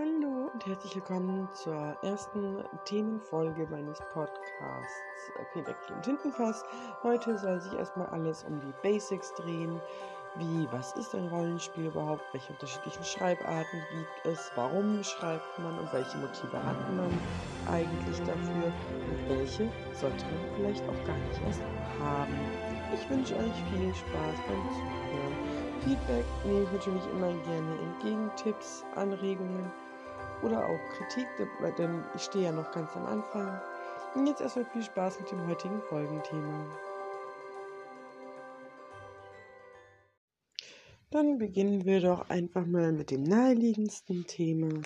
Hallo und herzlich willkommen zur ersten Themenfolge meines Podcasts äh, Pedakil und Tintenfass. Heute soll sich erstmal alles um die Basics drehen. Wie, was ist ein Rollenspiel überhaupt? Welche unterschiedlichen Schreibarten gibt es? Warum schreibt man und welche Motive hat man eigentlich dafür? Und welche sollte man vielleicht auch gar nicht erst haben? Ich wünsche euch viel Spaß beim Zuhören. Feedback nehme ich natürlich immer gerne entgegen, Tipps, Anregungen oder auch Kritik, denn ich stehe ja noch ganz am Anfang. Und jetzt erstmal viel Spaß mit dem heutigen Folgenthema. Dann beginnen wir doch einfach mal mit dem naheliegendsten Thema.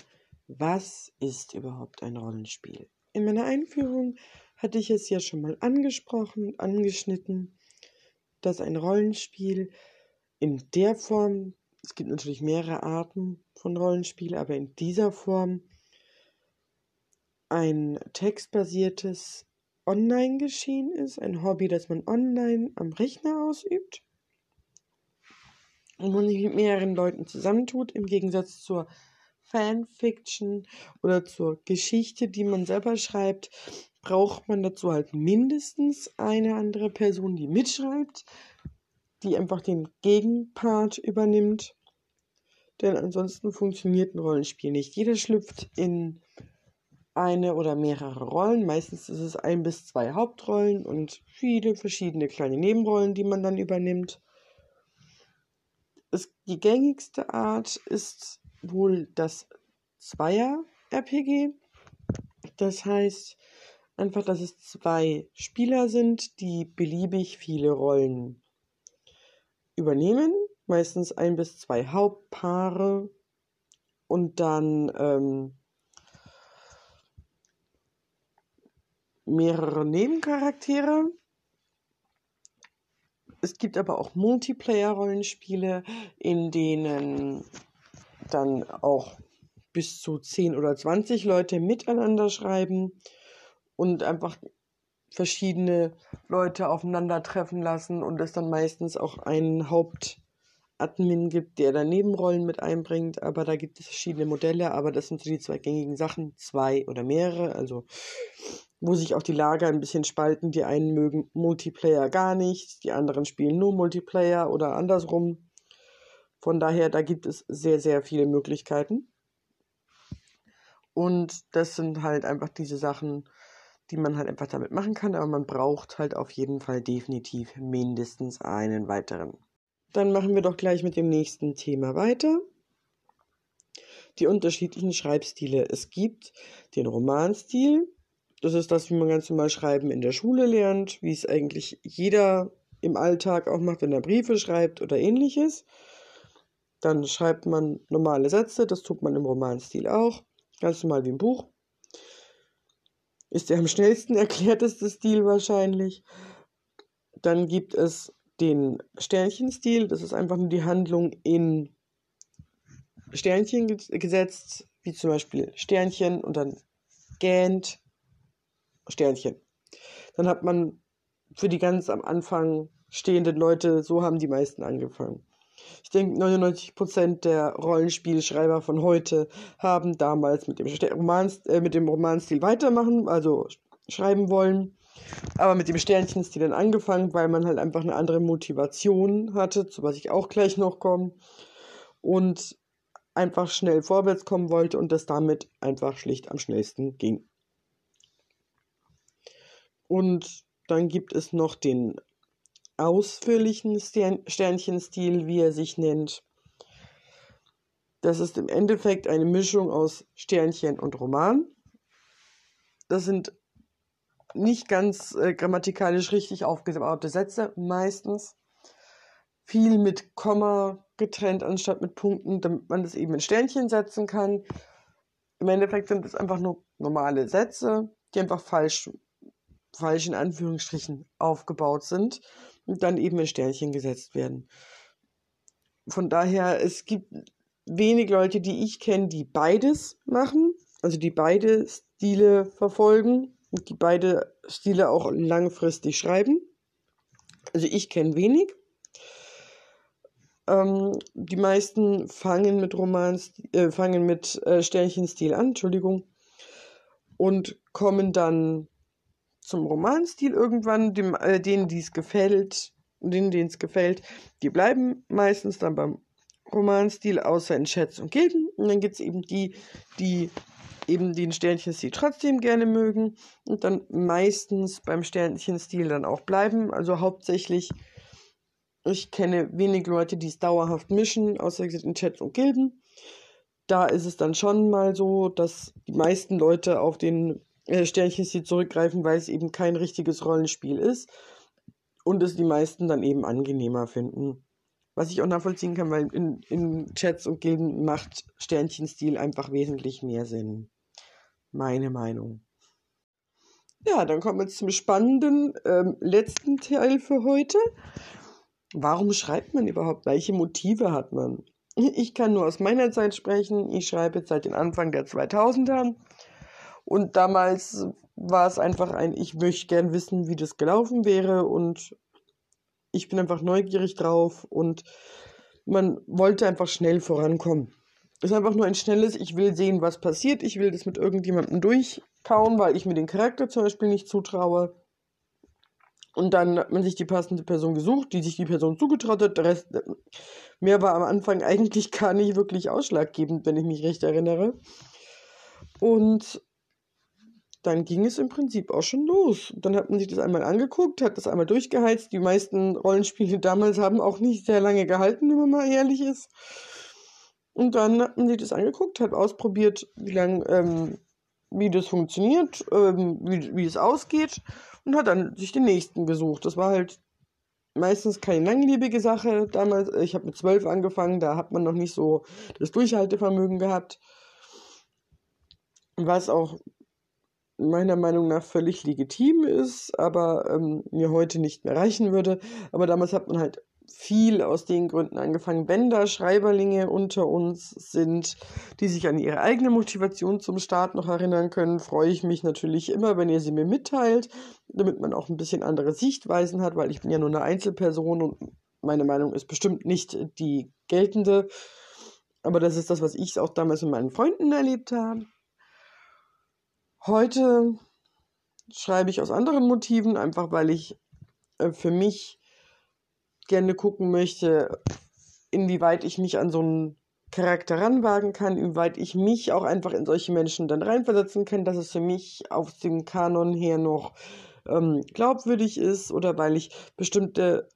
Was ist überhaupt ein Rollenspiel? In meiner Einführung hatte ich es ja schon mal angesprochen, angeschnitten, dass ein Rollenspiel in der Form, es gibt natürlich mehrere Arten von Rollenspiel, aber in dieser Form ein textbasiertes Online-Geschehen ist, ein Hobby, das man online am Rechner ausübt und man sich mit mehreren Leuten zusammentut, im Gegensatz zur Fanfiction oder zur Geschichte, die man selber schreibt, braucht man dazu halt mindestens eine andere Person, die mitschreibt, die einfach den Gegenpart übernimmt. Denn ansonsten funktioniert ein Rollenspiel nicht. Jeder schlüpft in eine oder mehrere Rollen. Meistens ist es ein bis zwei Hauptrollen und viele verschiedene kleine Nebenrollen, die man dann übernimmt. Es, die gängigste Art ist wohl das Zweier-RPG. Das heißt einfach, dass es zwei Spieler sind, die beliebig viele Rollen übernehmen, meistens ein bis zwei Hauptpaare und dann ähm, mehrere Nebencharaktere. Es gibt aber auch Multiplayer-Rollenspiele, in denen dann auch bis zu 10 oder 20 Leute miteinander schreiben und einfach verschiedene Leute aufeinandertreffen lassen und es dann meistens auch einen Hauptadmin gibt, der dann Nebenrollen mit einbringt. Aber da gibt es verschiedene Modelle, aber das sind so die zwei gängigen Sachen, zwei oder mehrere, also wo sich auch die Lager ein bisschen spalten. Die einen mögen Multiplayer gar nicht, die anderen spielen nur Multiplayer oder andersrum. Von daher, da gibt es sehr, sehr viele Möglichkeiten. Und das sind halt einfach diese Sachen, die man halt einfach damit machen kann, aber man braucht halt auf jeden Fall definitiv mindestens einen weiteren. Dann machen wir doch gleich mit dem nächsten Thema weiter. Die unterschiedlichen Schreibstile. Es gibt den Romanstil. Das ist das, wie man ganz normal schreiben in der Schule lernt, wie es eigentlich jeder im Alltag auch macht, wenn er Briefe schreibt oder ähnliches. Dann schreibt man normale Sätze, das tut man im Romanstil auch, ganz normal wie im Buch ist der am schnellsten erklärteste Stil wahrscheinlich. Dann gibt es den Sternchenstil, das ist einfach nur die Handlung in Sternchen gesetzt, wie zum Beispiel Sternchen und dann gähnt Sternchen. Dann hat man für die ganz am Anfang stehenden Leute, so haben die meisten angefangen. Denke, 99% der Rollenspielschreiber von heute haben damals mit dem, Roman, äh, mit dem Romanstil weitermachen, also schreiben wollen. Aber mit dem Sternchenstil dann angefangen, weil man halt einfach eine andere Motivation hatte, zu was ich auch gleich noch komme. Und einfach schnell vorwärts kommen wollte und das damit einfach schlicht am schnellsten ging. Und dann gibt es noch den ausführlichen Sternchenstil, wie er sich nennt. Das ist im Endeffekt eine Mischung aus Sternchen und Roman. Das sind nicht ganz äh, grammatikalisch richtig aufgebaute Sätze, meistens. Viel mit Komma getrennt anstatt mit Punkten, damit man das eben in Sternchen setzen kann. Im Endeffekt sind es einfach nur normale Sätze, die einfach falsch, falsch in Anführungsstrichen aufgebaut sind und dann eben in Sternchen gesetzt werden. Von daher, es gibt wenig Leute, die ich kenne, die beides machen, also die beide Stile verfolgen und die beide Stile auch langfristig schreiben. Also ich kenne wenig. Ähm, die meisten fangen mit Romans, äh, fangen mit äh, Sternchenstil an, Entschuldigung, und kommen dann zum Romanstil irgendwann, dem, äh, denen dies gefällt, denen denen es gefällt, die bleiben meistens dann beim Romanstil, außer in Chats und Gilden. Und dann gibt es eben die, die eben den Sternchenstil trotzdem gerne mögen und dann meistens beim Sternchenstil dann auch bleiben. Also hauptsächlich, ich kenne wenig Leute, die es dauerhaft mischen, außer in Chats und Gilden. Da ist es dann schon mal so, dass die meisten Leute auf den äh, Sternchenstil zurückgreifen, weil es eben kein richtiges Rollenspiel ist und es die meisten dann eben angenehmer finden. Was ich auch nachvollziehen kann, weil in, in Chats und Gilden macht Sternchenstil einfach wesentlich mehr Sinn. Meine Meinung. Ja, dann kommen wir zum spannenden ähm, letzten Teil für heute. Warum schreibt man überhaupt? Welche Motive hat man? Ich kann nur aus meiner Zeit sprechen. Ich schreibe seit den Anfang der 2000er. Und damals war es einfach ein, ich möchte gern wissen, wie das gelaufen wäre. Und ich bin einfach neugierig drauf. Und man wollte einfach schnell vorankommen. Es ist einfach nur ein schnelles, ich will sehen, was passiert. Ich will das mit irgendjemandem durchkauen, weil ich mir den Charakter zum Beispiel nicht zutraue. Und dann hat man sich die passende Person gesucht, die sich die Person zugetraut hat. Der Rest, mehr war am Anfang eigentlich gar nicht wirklich ausschlaggebend, wenn ich mich recht erinnere. Und dann ging es im Prinzip auch schon los. Dann hat man sich das einmal angeguckt, hat das einmal durchgeheizt. Die meisten Rollenspiele damals haben auch nicht sehr lange gehalten, wenn man mal ehrlich ist. Und dann hat man sich das angeguckt, hat ausprobiert, wie lang, ähm, wie das funktioniert, ähm, wie, wie es ausgeht und hat dann sich den nächsten gesucht. Das war halt meistens keine langlebige Sache. Damals, ich habe mit zwölf angefangen, da hat man noch nicht so das Durchhaltevermögen gehabt. Was auch meiner Meinung nach völlig legitim ist, aber ähm, mir heute nicht mehr reichen würde. Aber damals hat man halt viel aus den Gründen angefangen. Wenn da Schreiberlinge unter uns sind, die sich an ihre eigene Motivation zum Start noch erinnern können, freue ich mich natürlich immer, wenn ihr sie mir mitteilt, damit man auch ein bisschen andere Sichtweisen hat, weil ich bin ja nur eine Einzelperson und meine Meinung ist bestimmt nicht die geltende. Aber das ist das, was ich auch damals mit meinen Freunden erlebt habe. Heute schreibe ich aus anderen Motiven, einfach weil ich äh, für mich gerne gucken möchte, inwieweit ich mich an so einen Charakter ranwagen kann, inwieweit ich mich auch einfach in solche Menschen dann reinversetzen kann, dass es für mich auf dem Kanon her noch ähm, glaubwürdig ist oder weil ich bestimmte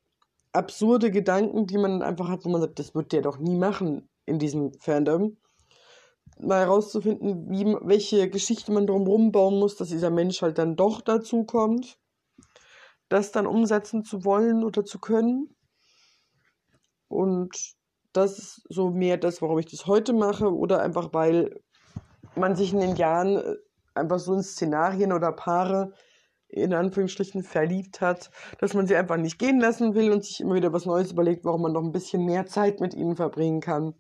absurde Gedanken, die man einfach hat, wo man sagt, das wird der doch nie machen in diesem Fandom, mal herauszufinden, wie, welche Geschichte man drumherum bauen muss, dass dieser Mensch halt dann doch dazu kommt, das dann umsetzen zu wollen oder zu können. Und das ist so mehr das, warum ich das heute mache oder einfach weil man sich in den Jahren äh, einfach so in Szenarien oder Paare in Anführungsstrichen verliebt hat, dass man sie einfach nicht gehen lassen will und sich immer wieder was Neues überlegt, warum man noch ein bisschen mehr Zeit mit ihnen verbringen kann.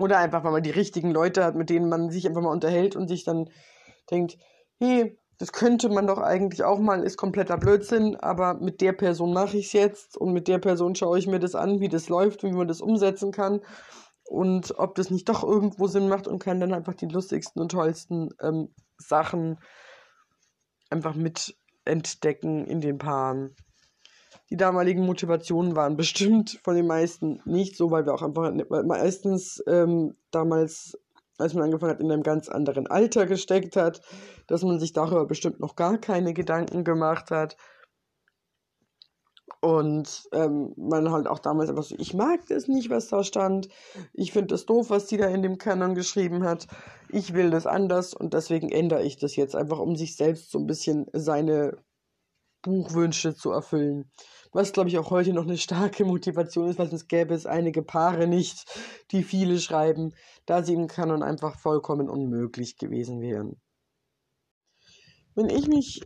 Oder einfach, weil man die richtigen Leute hat, mit denen man sich einfach mal unterhält und sich dann denkt, hey, das könnte man doch eigentlich auch mal, ist kompletter Blödsinn, aber mit der Person mache ich es jetzt und mit der Person schaue ich mir das an, wie das läuft, wie man das umsetzen kann und ob das nicht doch irgendwo Sinn macht und kann dann einfach die lustigsten und tollsten ähm, Sachen einfach mit entdecken in den Paaren. Die damaligen Motivationen waren bestimmt von den meisten nicht so, weil wir auch einfach meistens ähm, damals als man angefangen hat, in einem ganz anderen Alter gesteckt hat, dass man sich darüber bestimmt noch gar keine Gedanken gemacht hat. Und ähm, man halt auch damals einfach so, ich mag das nicht, was da stand. Ich finde das doof, was die da in dem Kanon geschrieben hat. Ich will das anders und deswegen ändere ich das jetzt einfach, um sich selbst so ein bisschen seine Buchwünsche zu erfüllen was glaube ich auch heute noch eine starke Motivation ist, weil sonst gäbe es einige Paare nicht, die viele schreiben, da sie im Kanon einfach vollkommen unmöglich gewesen wären. Wenn ich mich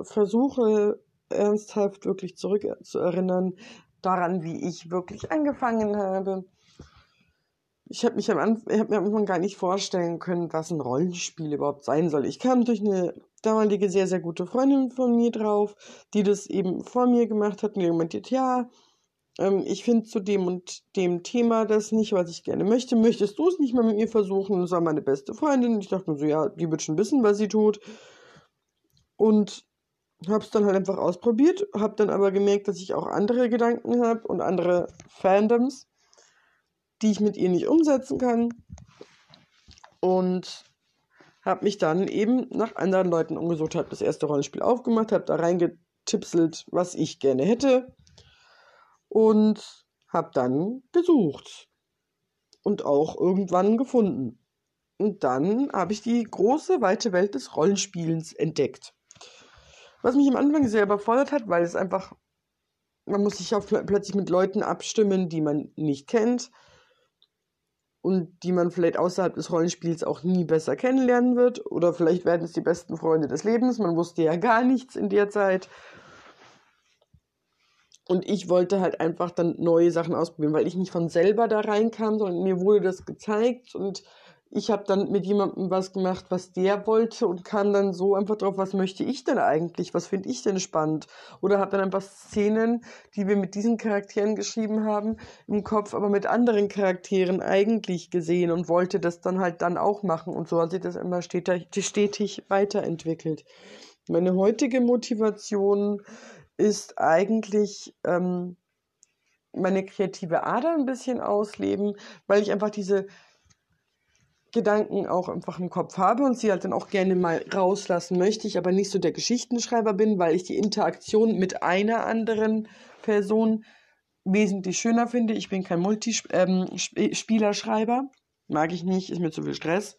versuche, ernsthaft wirklich zurückzuerinnern, daran, wie ich wirklich angefangen habe, ich habe mich am Anfang, am Anfang gar nicht vorstellen können, was ein Rollenspiel überhaupt sein soll. Ich kam durch eine damalige sehr, sehr gute Freundin von mir drauf, die das eben vor mir gemacht hat und die gemeint hat, ja, ähm, ich finde zu dem und dem Thema das nicht, was ich gerne möchte. Möchtest du es nicht mal mit mir versuchen? Das war meine beste Freundin. Ich dachte mir so, ja, die wird schon wissen, was sie tut. Und habe es dann halt einfach ausprobiert, habe dann aber gemerkt, dass ich auch andere Gedanken habe und andere Fandoms, die ich mit ihr nicht umsetzen kann. Und habe mich dann eben nach anderen Leuten umgesucht, habe das erste Rollenspiel aufgemacht, habe da reingetipselt, was ich gerne hätte und habe dann gesucht und auch irgendwann gefunden. Und dann habe ich die große, weite Welt des Rollenspielens entdeckt. Was mich am Anfang sehr überfordert hat, weil es einfach, man muss sich auch plötzlich mit Leuten abstimmen, die man nicht kennt und die man vielleicht außerhalb des Rollenspiels auch nie besser kennenlernen wird. Oder vielleicht werden es die besten Freunde des Lebens. Man wusste ja gar nichts in der Zeit. Und ich wollte halt einfach dann neue Sachen ausprobieren, weil ich nicht von selber da reinkam, sondern mir wurde das gezeigt und ich habe dann mit jemandem was gemacht, was der wollte und kam dann so einfach drauf, was möchte ich denn eigentlich, was finde ich denn spannend? Oder habe dann einfach Szenen, die wir mit diesen Charakteren geschrieben haben, im Kopf, aber mit anderen Charakteren eigentlich gesehen und wollte das dann halt dann auch machen. Und so hat sich das immer stetig, stetig weiterentwickelt. Meine heutige Motivation ist eigentlich ähm, meine kreative Ader ein bisschen ausleben, weil ich einfach diese Gedanken auch einfach im Kopf habe und sie halt dann auch gerne mal rauslassen möchte, ich aber nicht so der Geschichtenschreiber bin, weil ich die Interaktion mit einer anderen Person wesentlich schöner finde. Ich bin kein Multispielerschreiber, ähm, mag ich nicht, ist mir zu viel Stress.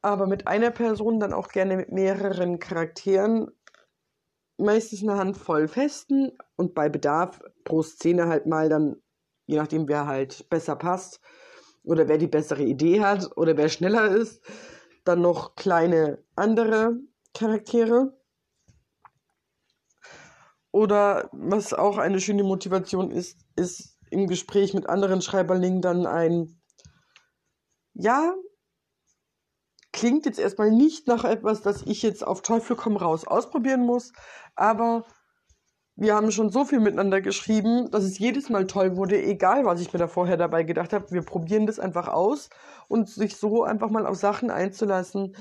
Aber mit einer Person dann auch gerne mit mehreren Charakteren meistens eine Handvoll festen und bei Bedarf pro Szene halt mal dann, je nachdem wer halt besser passt oder wer die bessere Idee hat oder wer schneller ist, dann noch kleine andere Charaktere. Oder was auch eine schöne Motivation ist, ist im Gespräch mit anderen Schreiberlingen dann ein, ja, klingt jetzt erstmal nicht nach etwas, das ich jetzt auf Teufel komm raus ausprobieren muss, aber wir haben schon so viel miteinander geschrieben, dass es jedes Mal toll wurde, egal was ich mir da vorher dabei gedacht habe. Wir probieren das einfach aus und sich so einfach mal auf Sachen einzulassen,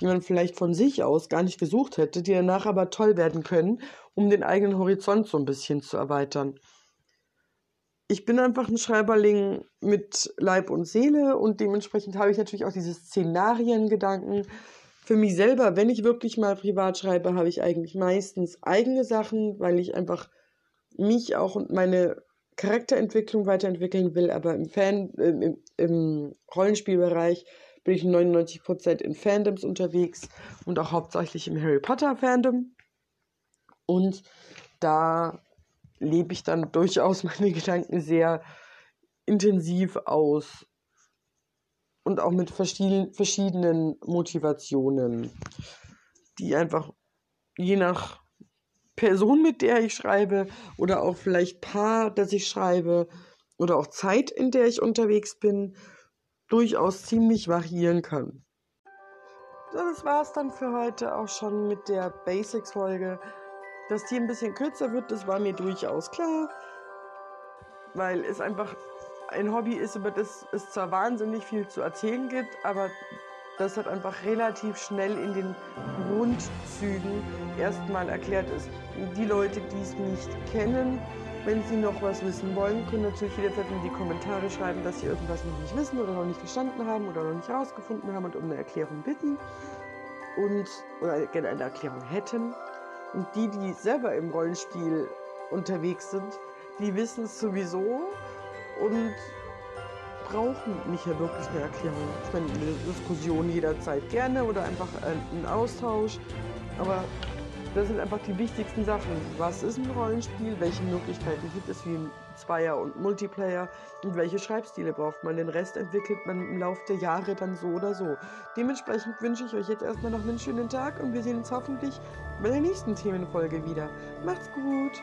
die man vielleicht von sich aus gar nicht gesucht hätte, die danach aber toll werden können, um den eigenen Horizont so ein bisschen zu erweitern ich bin einfach ein Schreiberling mit Leib und Seele und dementsprechend habe ich natürlich auch diese Szenariengedanken. Für mich selber, wenn ich wirklich mal privat schreibe, habe ich eigentlich meistens eigene Sachen, weil ich einfach mich auch und meine Charakterentwicklung weiterentwickeln will, aber im Fan, äh, im, im Rollenspielbereich bin ich 99% in Fandoms unterwegs und auch hauptsächlich im Harry Potter Fandom. Und da lebe ich dann durchaus meine Gedanken sehr intensiv aus und auch mit verschiedenen Motivationen, die einfach je nach Person, mit der ich schreibe oder auch vielleicht Paar, das ich schreibe oder auch Zeit, in der ich unterwegs bin, durchaus ziemlich variieren kann. Das war es dann für heute auch schon mit der Basics-Folge. Dass die ein bisschen kürzer wird, das war mir durchaus klar, weil es einfach ein Hobby ist, über das es zwar wahnsinnig viel zu erzählen gibt, aber das hat einfach relativ schnell in den Grundzügen erstmal erklärt ist. Die Leute, die es nicht kennen, wenn sie noch was wissen wollen, können natürlich jederzeit in die Kommentare schreiben, dass sie irgendwas noch nicht wissen oder noch nicht verstanden haben oder noch nicht herausgefunden haben und um eine Erklärung bitten und oder gerne eine Erklärung hätten. Und die, die selber im Rollenspiel unterwegs sind, die wissen es sowieso und brauchen nicht ja wirklich eine Erklärung. Ich meine, eine Diskussion jederzeit gerne oder einfach einen Austausch. Aber das sind einfach die wichtigsten Sachen. Was ist ein Rollenspiel? Welche Möglichkeiten gibt es wie Zweier und Multiplayer? Und welche Schreibstile braucht man? Den Rest entwickelt man im Laufe der Jahre dann so oder so. Dementsprechend wünsche ich euch jetzt erstmal noch einen schönen Tag und wir sehen uns hoffentlich bei der nächsten Themenfolge wieder. Macht's gut!